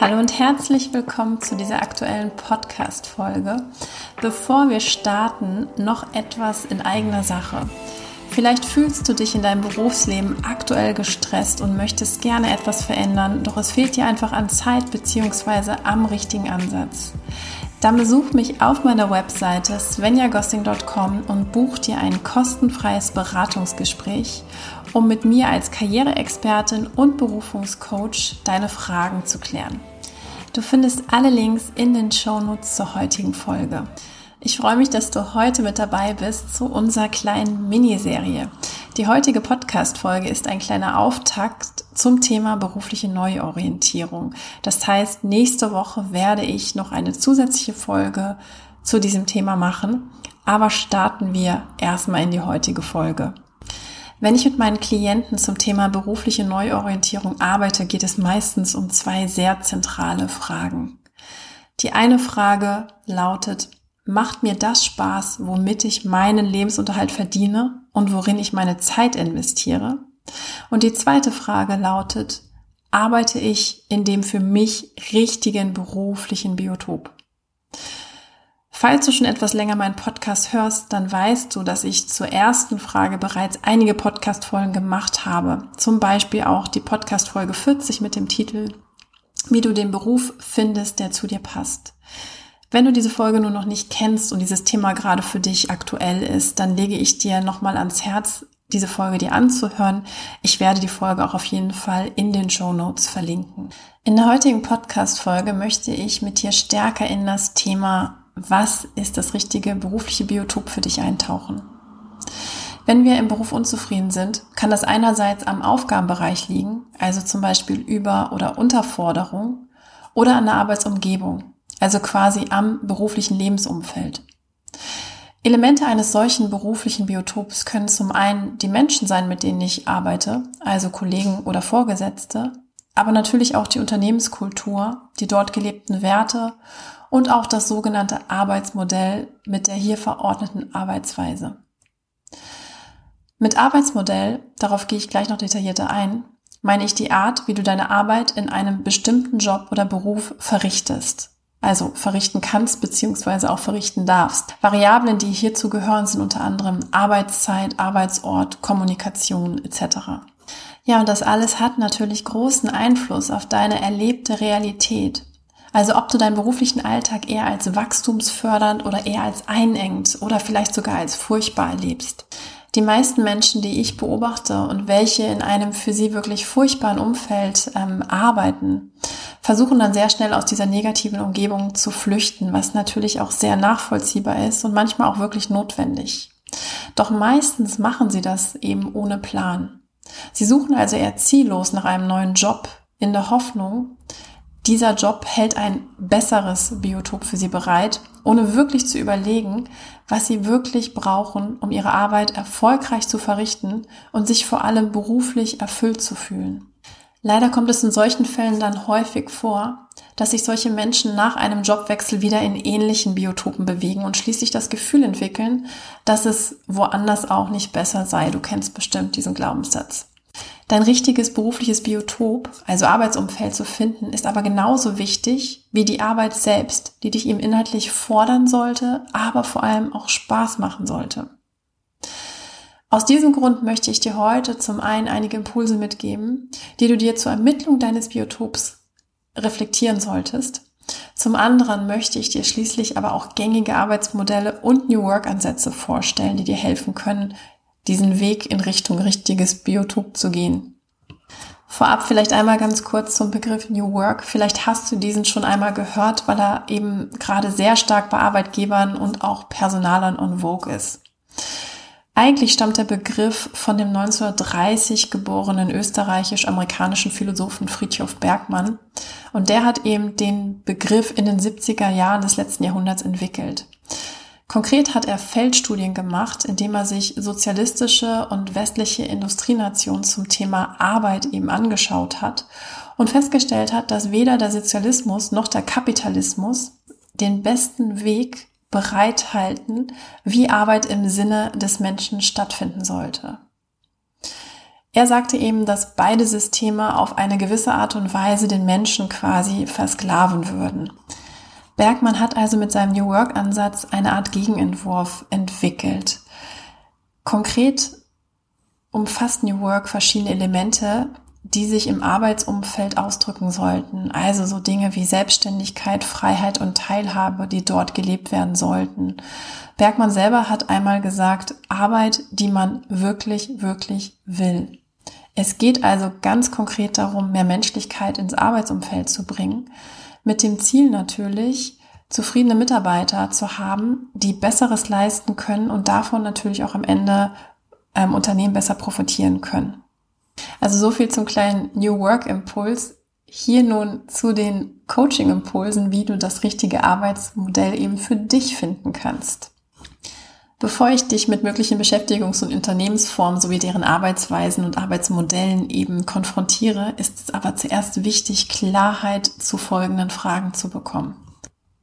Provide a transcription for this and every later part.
Hallo und herzlich willkommen zu dieser aktuellen Podcast-Folge. Bevor wir starten, noch etwas in eigener Sache. Vielleicht fühlst du dich in deinem Berufsleben aktuell gestresst und möchtest gerne etwas verändern, doch es fehlt dir einfach an Zeit bzw. am richtigen Ansatz. Dann besuch mich auf meiner Webseite svenjagossing.com und buch dir ein kostenfreies Beratungsgespräch, um mit mir als Karriereexpertin und Berufungscoach deine Fragen zu klären. Du findest alle Links in den Shownotes zur heutigen Folge. Ich freue mich, dass du heute mit dabei bist zu unserer kleinen Miniserie. Die heutige Podcast-Folge ist ein kleiner Auftakt zum Thema berufliche Neuorientierung. Das heißt, nächste Woche werde ich noch eine zusätzliche Folge zu diesem Thema machen. Aber starten wir erstmal in die heutige Folge. Wenn ich mit meinen Klienten zum Thema berufliche Neuorientierung arbeite, geht es meistens um zwei sehr zentrale Fragen. Die eine Frage lautet, macht mir das Spaß, womit ich meinen Lebensunterhalt verdiene und worin ich meine Zeit investiere? Und die zweite Frage lautet, arbeite ich in dem für mich richtigen beruflichen Biotop? Falls du schon etwas länger meinen Podcast hörst, dann weißt du, dass ich zur ersten Frage bereits einige Podcast-Folgen gemacht habe. Zum Beispiel auch die Podcast-Folge 40 mit dem Titel Wie du den Beruf findest, der zu dir passt. Wenn du diese Folge nur noch nicht kennst und dieses Thema gerade für dich aktuell ist, dann lege ich dir nochmal ans Herz, diese Folge dir anzuhören. Ich werde die Folge auch auf jeden Fall in den Show Notes verlinken. In der heutigen Podcast-Folge möchte ich mit dir stärker in das Thema, was ist das richtige berufliche Biotop für dich eintauchen. Wenn wir im Beruf unzufrieden sind, kann das einerseits am Aufgabenbereich liegen, also zum Beispiel Über- oder Unterforderung, oder an der Arbeitsumgebung, also quasi am beruflichen Lebensumfeld. Elemente eines solchen beruflichen Biotops können zum einen die Menschen sein, mit denen ich arbeite, also Kollegen oder Vorgesetzte, aber natürlich auch die Unternehmenskultur, die dort gelebten Werte und auch das sogenannte Arbeitsmodell mit der hier verordneten Arbeitsweise. Mit Arbeitsmodell, darauf gehe ich gleich noch detaillierter ein, meine ich die Art, wie du deine Arbeit in einem bestimmten Job oder Beruf verrichtest also verrichten kannst beziehungsweise auch verrichten darfst. Variablen, die hierzu gehören, sind unter anderem Arbeitszeit, Arbeitsort, Kommunikation etc. Ja, und das alles hat natürlich großen Einfluss auf deine erlebte Realität. Also ob du deinen beruflichen Alltag eher als wachstumsfördernd oder eher als einengend oder vielleicht sogar als furchtbar erlebst. Die meisten Menschen, die ich beobachte und welche in einem für sie wirklich furchtbaren Umfeld ähm, arbeiten, versuchen dann sehr schnell aus dieser negativen Umgebung zu flüchten, was natürlich auch sehr nachvollziehbar ist und manchmal auch wirklich notwendig. Doch meistens machen sie das eben ohne Plan. Sie suchen also eher ziellos nach einem neuen Job in der Hoffnung, dieser Job hält ein besseres Biotop für sie bereit, ohne wirklich zu überlegen, was sie wirklich brauchen, um ihre Arbeit erfolgreich zu verrichten und sich vor allem beruflich erfüllt zu fühlen. Leider kommt es in solchen Fällen dann häufig vor, dass sich solche Menschen nach einem Jobwechsel wieder in ähnlichen Biotopen bewegen und schließlich das Gefühl entwickeln, dass es woanders auch nicht besser sei. Du kennst bestimmt diesen Glaubenssatz. Dein richtiges berufliches Biotop, also Arbeitsumfeld zu finden, ist aber genauso wichtig wie die Arbeit selbst, die dich eben inhaltlich fordern sollte, aber vor allem auch Spaß machen sollte. Aus diesem Grund möchte ich dir heute zum einen einige Impulse mitgeben, die du dir zur Ermittlung deines Biotops reflektieren solltest. Zum anderen möchte ich dir schließlich aber auch gängige Arbeitsmodelle und New Work Ansätze vorstellen, die dir helfen können, diesen Weg in Richtung richtiges Biotop zu gehen. Vorab vielleicht einmal ganz kurz zum Begriff New Work. Vielleicht hast du diesen schon einmal gehört, weil er eben gerade sehr stark bei Arbeitgebern und auch Personalern on vogue ist. Eigentlich stammt der Begriff von dem 1930 geborenen österreichisch-amerikanischen Philosophen Friedhof Bergmann und der hat eben den Begriff in den 70er Jahren des letzten Jahrhunderts entwickelt. Konkret hat er Feldstudien gemacht, indem er sich sozialistische und westliche Industrienationen zum Thema Arbeit eben angeschaut hat und festgestellt hat, dass weder der Sozialismus noch der Kapitalismus den besten Weg bereithalten, wie Arbeit im Sinne des Menschen stattfinden sollte. Er sagte eben, dass beide Systeme auf eine gewisse Art und Weise den Menschen quasi versklaven würden. Bergmann hat also mit seinem New Work-Ansatz eine Art Gegenentwurf entwickelt. Konkret umfasst New Work verschiedene Elemente, die sich im Arbeitsumfeld ausdrücken sollten. Also so Dinge wie Selbstständigkeit, Freiheit und Teilhabe, die dort gelebt werden sollten. Bergmann selber hat einmal gesagt, Arbeit, die man wirklich, wirklich will. Es geht also ganz konkret darum, mehr Menschlichkeit ins Arbeitsumfeld zu bringen, mit dem Ziel natürlich, zufriedene Mitarbeiter zu haben, die Besseres leisten können und davon natürlich auch am Ende ähm, Unternehmen besser profitieren können. Also so viel zum kleinen New Work Impuls. Hier nun zu den Coaching Impulsen, wie du das richtige Arbeitsmodell eben für dich finden kannst. Bevor ich dich mit möglichen Beschäftigungs- und Unternehmensformen sowie deren Arbeitsweisen und Arbeitsmodellen eben konfrontiere, ist es aber zuerst wichtig, Klarheit zu folgenden Fragen zu bekommen.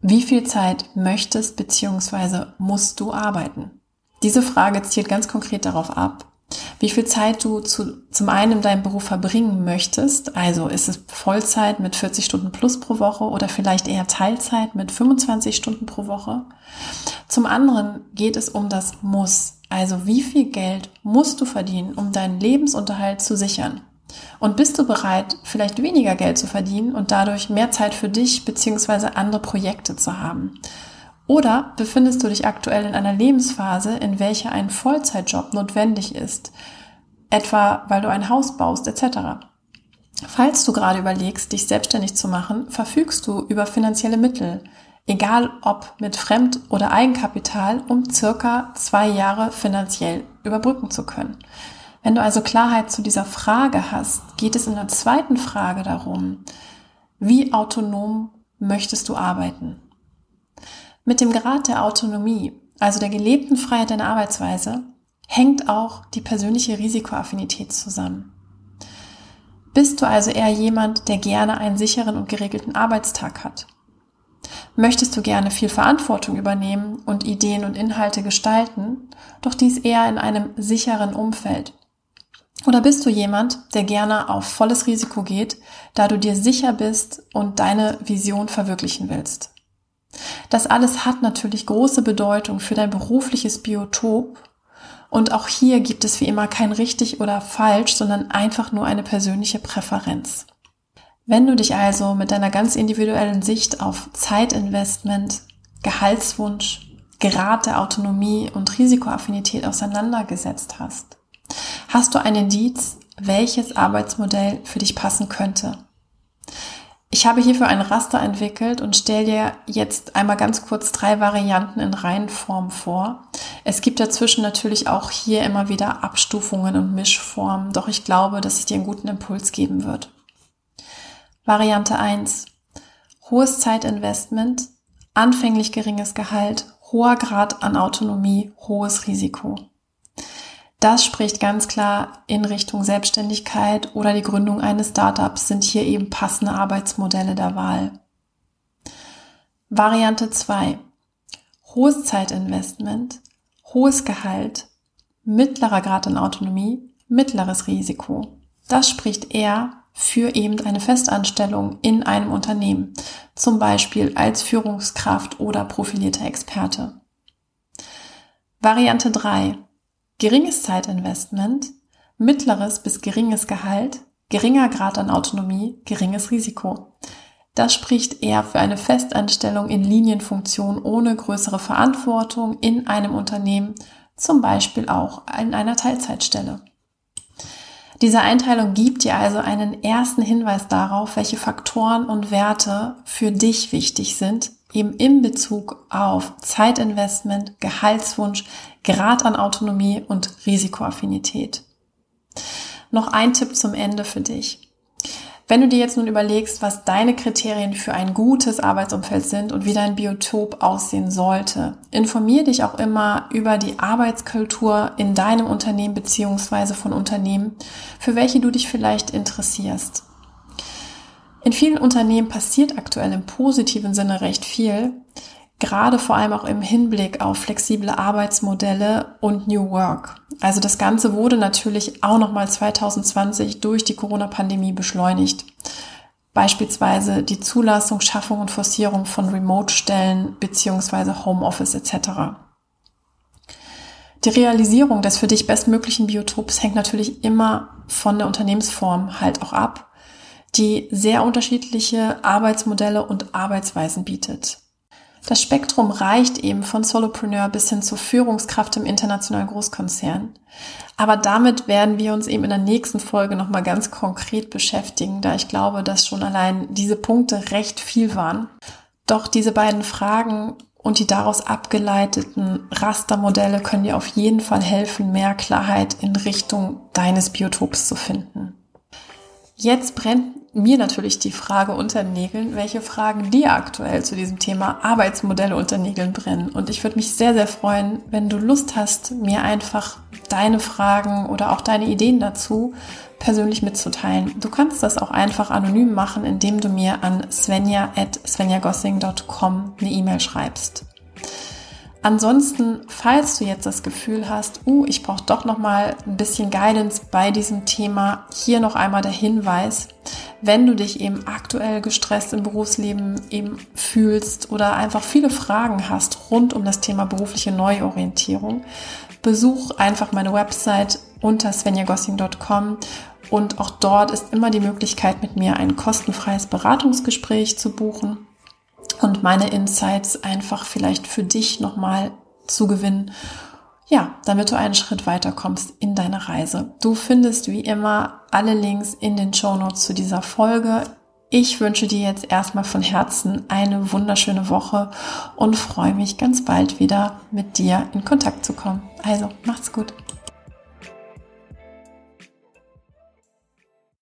Wie viel Zeit möchtest bzw. musst du arbeiten? Diese Frage zielt ganz konkret darauf ab, wie viel Zeit du zu, zum einen in deinem Beruf verbringen möchtest. Also ist es Vollzeit mit 40 Stunden plus pro Woche oder vielleicht eher Teilzeit mit 25 Stunden pro Woche. Zum anderen geht es um das Muss. Also wie viel Geld musst du verdienen, um deinen Lebensunterhalt zu sichern? Und bist du bereit, vielleicht weniger Geld zu verdienen und dadurch mehr Zeit für dich bzw. andere Projekte zu haben? Oder befindest du dich aktuell in einer Lebensphase, in welcher ein Vollzeitjob notwendig ist, etwa weil du ein Haus baust etc. Falls du gerade überlegst, dich selbstständig zu machen, verfügst du über finanzielle Mittel, egal ob mit Fremd- oder Eigenkapital, um circa zwei Jahre finanziell überbrücken zu können. Wenn du also Klarheit zu dieser Frage hast, geht es in der zweiten Frage darum, wie autonom möchtest du arbeiten? Mit dem Grad der Autonomie, also der gelebten Freiheit deiner Arbeitsweise, hängt auch die persönliche Risikoaffinität zusammen. Bist du also eher jemand, der gerne einen sicheren und geregelten Arbeitstag hat? Möchtest du gerne viel Verantwortung übernehmen und Ideen und Inhalte gestalten, doch dies eher in einem sicheren Umfeld? Oder bist du jemand, der gerne auf volles Risiko geht, da du dir sicher bist und deine Vision verwirklichen willst? Das alles hat natürlich große Bedeutung für dein berufliches Biotop. Und auch hier gibt es wie immer kein richtig oder falsch, sondern einfach nur eine persönliche Präferenz. Wenn du dich also mit deiner ganz individuellen Sicht auf Zeitinvestment, Gehaltswunsch, Grad der Autonomie und Risikoaffinität auseinandergesetzt hast, hast du ein Indiz, welches Arbeitsmodell für dich passen könnte. Ich habe hierfür ein Raster entwickelt und stelle dir jetzt einmal ganz kurz drei Varianten in Reihenform vor. Es gibt dazwischen natürlich auch hier immer wieder Abstufungen und Mischformen, doch ich glaube, dass es dir einen guten Impuls geben wird. Variante 1. Hohes Zeitinvestment, anfänglich geringes Gehalt, hoher Grad an Autonomie, hohes Risiko. Das spricht ganz klar in Richtung Selbstständigkeit oder die Gründung eines Startups sind hier eben passende Arbeitsmodelle der Wahl. Variante 2. Hohes Zeitinvestment, hohes Gehalt, mittlerer Grad an Autonomie, mittleres Risiko. Das spricht eher für eben eine Festanstellung in einem Unternehmen, zum Beispiel als Führungskraft oder profilierter Experte. Variante 3 geringes Zeitinvestment, mittleres bis geringes Gehalt, geringer Grad an Autonomie, geringes Risiko. Das spricht eher für eine Festanstellung in Linienfunktion ohne größere Verantwortung in einem Unternehmen, zum Beispiel auch in einer Teilzeitstelle. Diese Einteilung gibt dir also einen ersten Hinweis darauf, welche Faktoren und Werte für dich wichtig sind, eben in Bezug auf Zeitinvestment, Gehaltswunsch, Grad an Autonomie und Risikoaffinität. Noch ein Tipp zum Ende für dich. Wenn du dir jetzt nun überlegst, was deine Kriterien für ein gutes Arbeitsumfeld sind und wie dein Biotop aussehen sollte, informier dich auch immer über die Arbeitskultur in deinem Unternehmen beziehungsweise von Unternehmen, für welche du dich vielleicht interessierst. In vielen Unternehmen passiert aktuell im positiven Sinne recht viel. gerade vor allem auch im Hinblick auf flexible Arbeitsmodelle und New Work. Also das Ganze wurde natürlich auch nochmal 2020 durch die Corona-Pandemie beschleunigt. Beispielsweise die Zulassung, Schaffung und Forcierung von Remote-Stellen beziehungsweise Homeoffice etc. Die Realisierung des für dich bestmöglichen Biotops hängt natürlich immer von der Unternehmensform halt auch ab, die sehr unterschiedliche Arbeitsmodelle und Arbeitsweisen bietet. Das Spektrum reicht eben von Solopreneur bis hin zur Führungskraft im internationalen Großkonzern. Aber damit werden wir uns eben in der nächsten Folge nochmal ganz konkret beschäftigen, da ich glaube, dass schon allein diese Punkte recht viel waren. Doch diese beiden Fragen und die daraus abgeleiteten Rastermodelle können dir auf jeden Fall helfen, mehr Klarheit in Richtung deines Biotops zu finden. Jetzt brennt mir natürlich die Frage unter Nägeln, welche Fragen dir aktuell zu diesem Thema Arbeitsmodelle unter Nägeln brennen. Und ich würde mich sehr, sehr freuen, wenn du Lust hast, mir einfach deine Fragen oder auch deine Ideen dazu persönlich mitzuteilen. Du kannst das auch einfach anonym machen, indem du mir an svenja.svenjagossing.com eine E-Mail schreibst. Ansonsten, falls du jetzt das Gefühl hast, uh, ich brauche doch noch mal ein bisschen Guidance bei diesem Thema, hier noch einmal der Hinweis, wenn du dich eben aktuell gestresst im Berufsleben eben fühlst oder einfach viele Fragen hast rund um das Thema berufliche Neuorientierung, besuch einfach meine Website unter svenjagossing.com und auch dort ist immer die Möglichkeit, mit mir ein kostenfreies Beratungsgespräch zu buchen und meine Insights einfach vielleicht für dich nochmal zu gewinnen. Ja, damit du einen Schritt weiter kommst in deiner Reise. Du findest wie immer alle Links in den Show Notes zu dieser Folge. Ich wünsche dir jetzt erstmal von Herzen eine wunderschöne Woche und freue mich ganz bald wieder mit dir in Kontakt zu kommen. Also, macht's gut.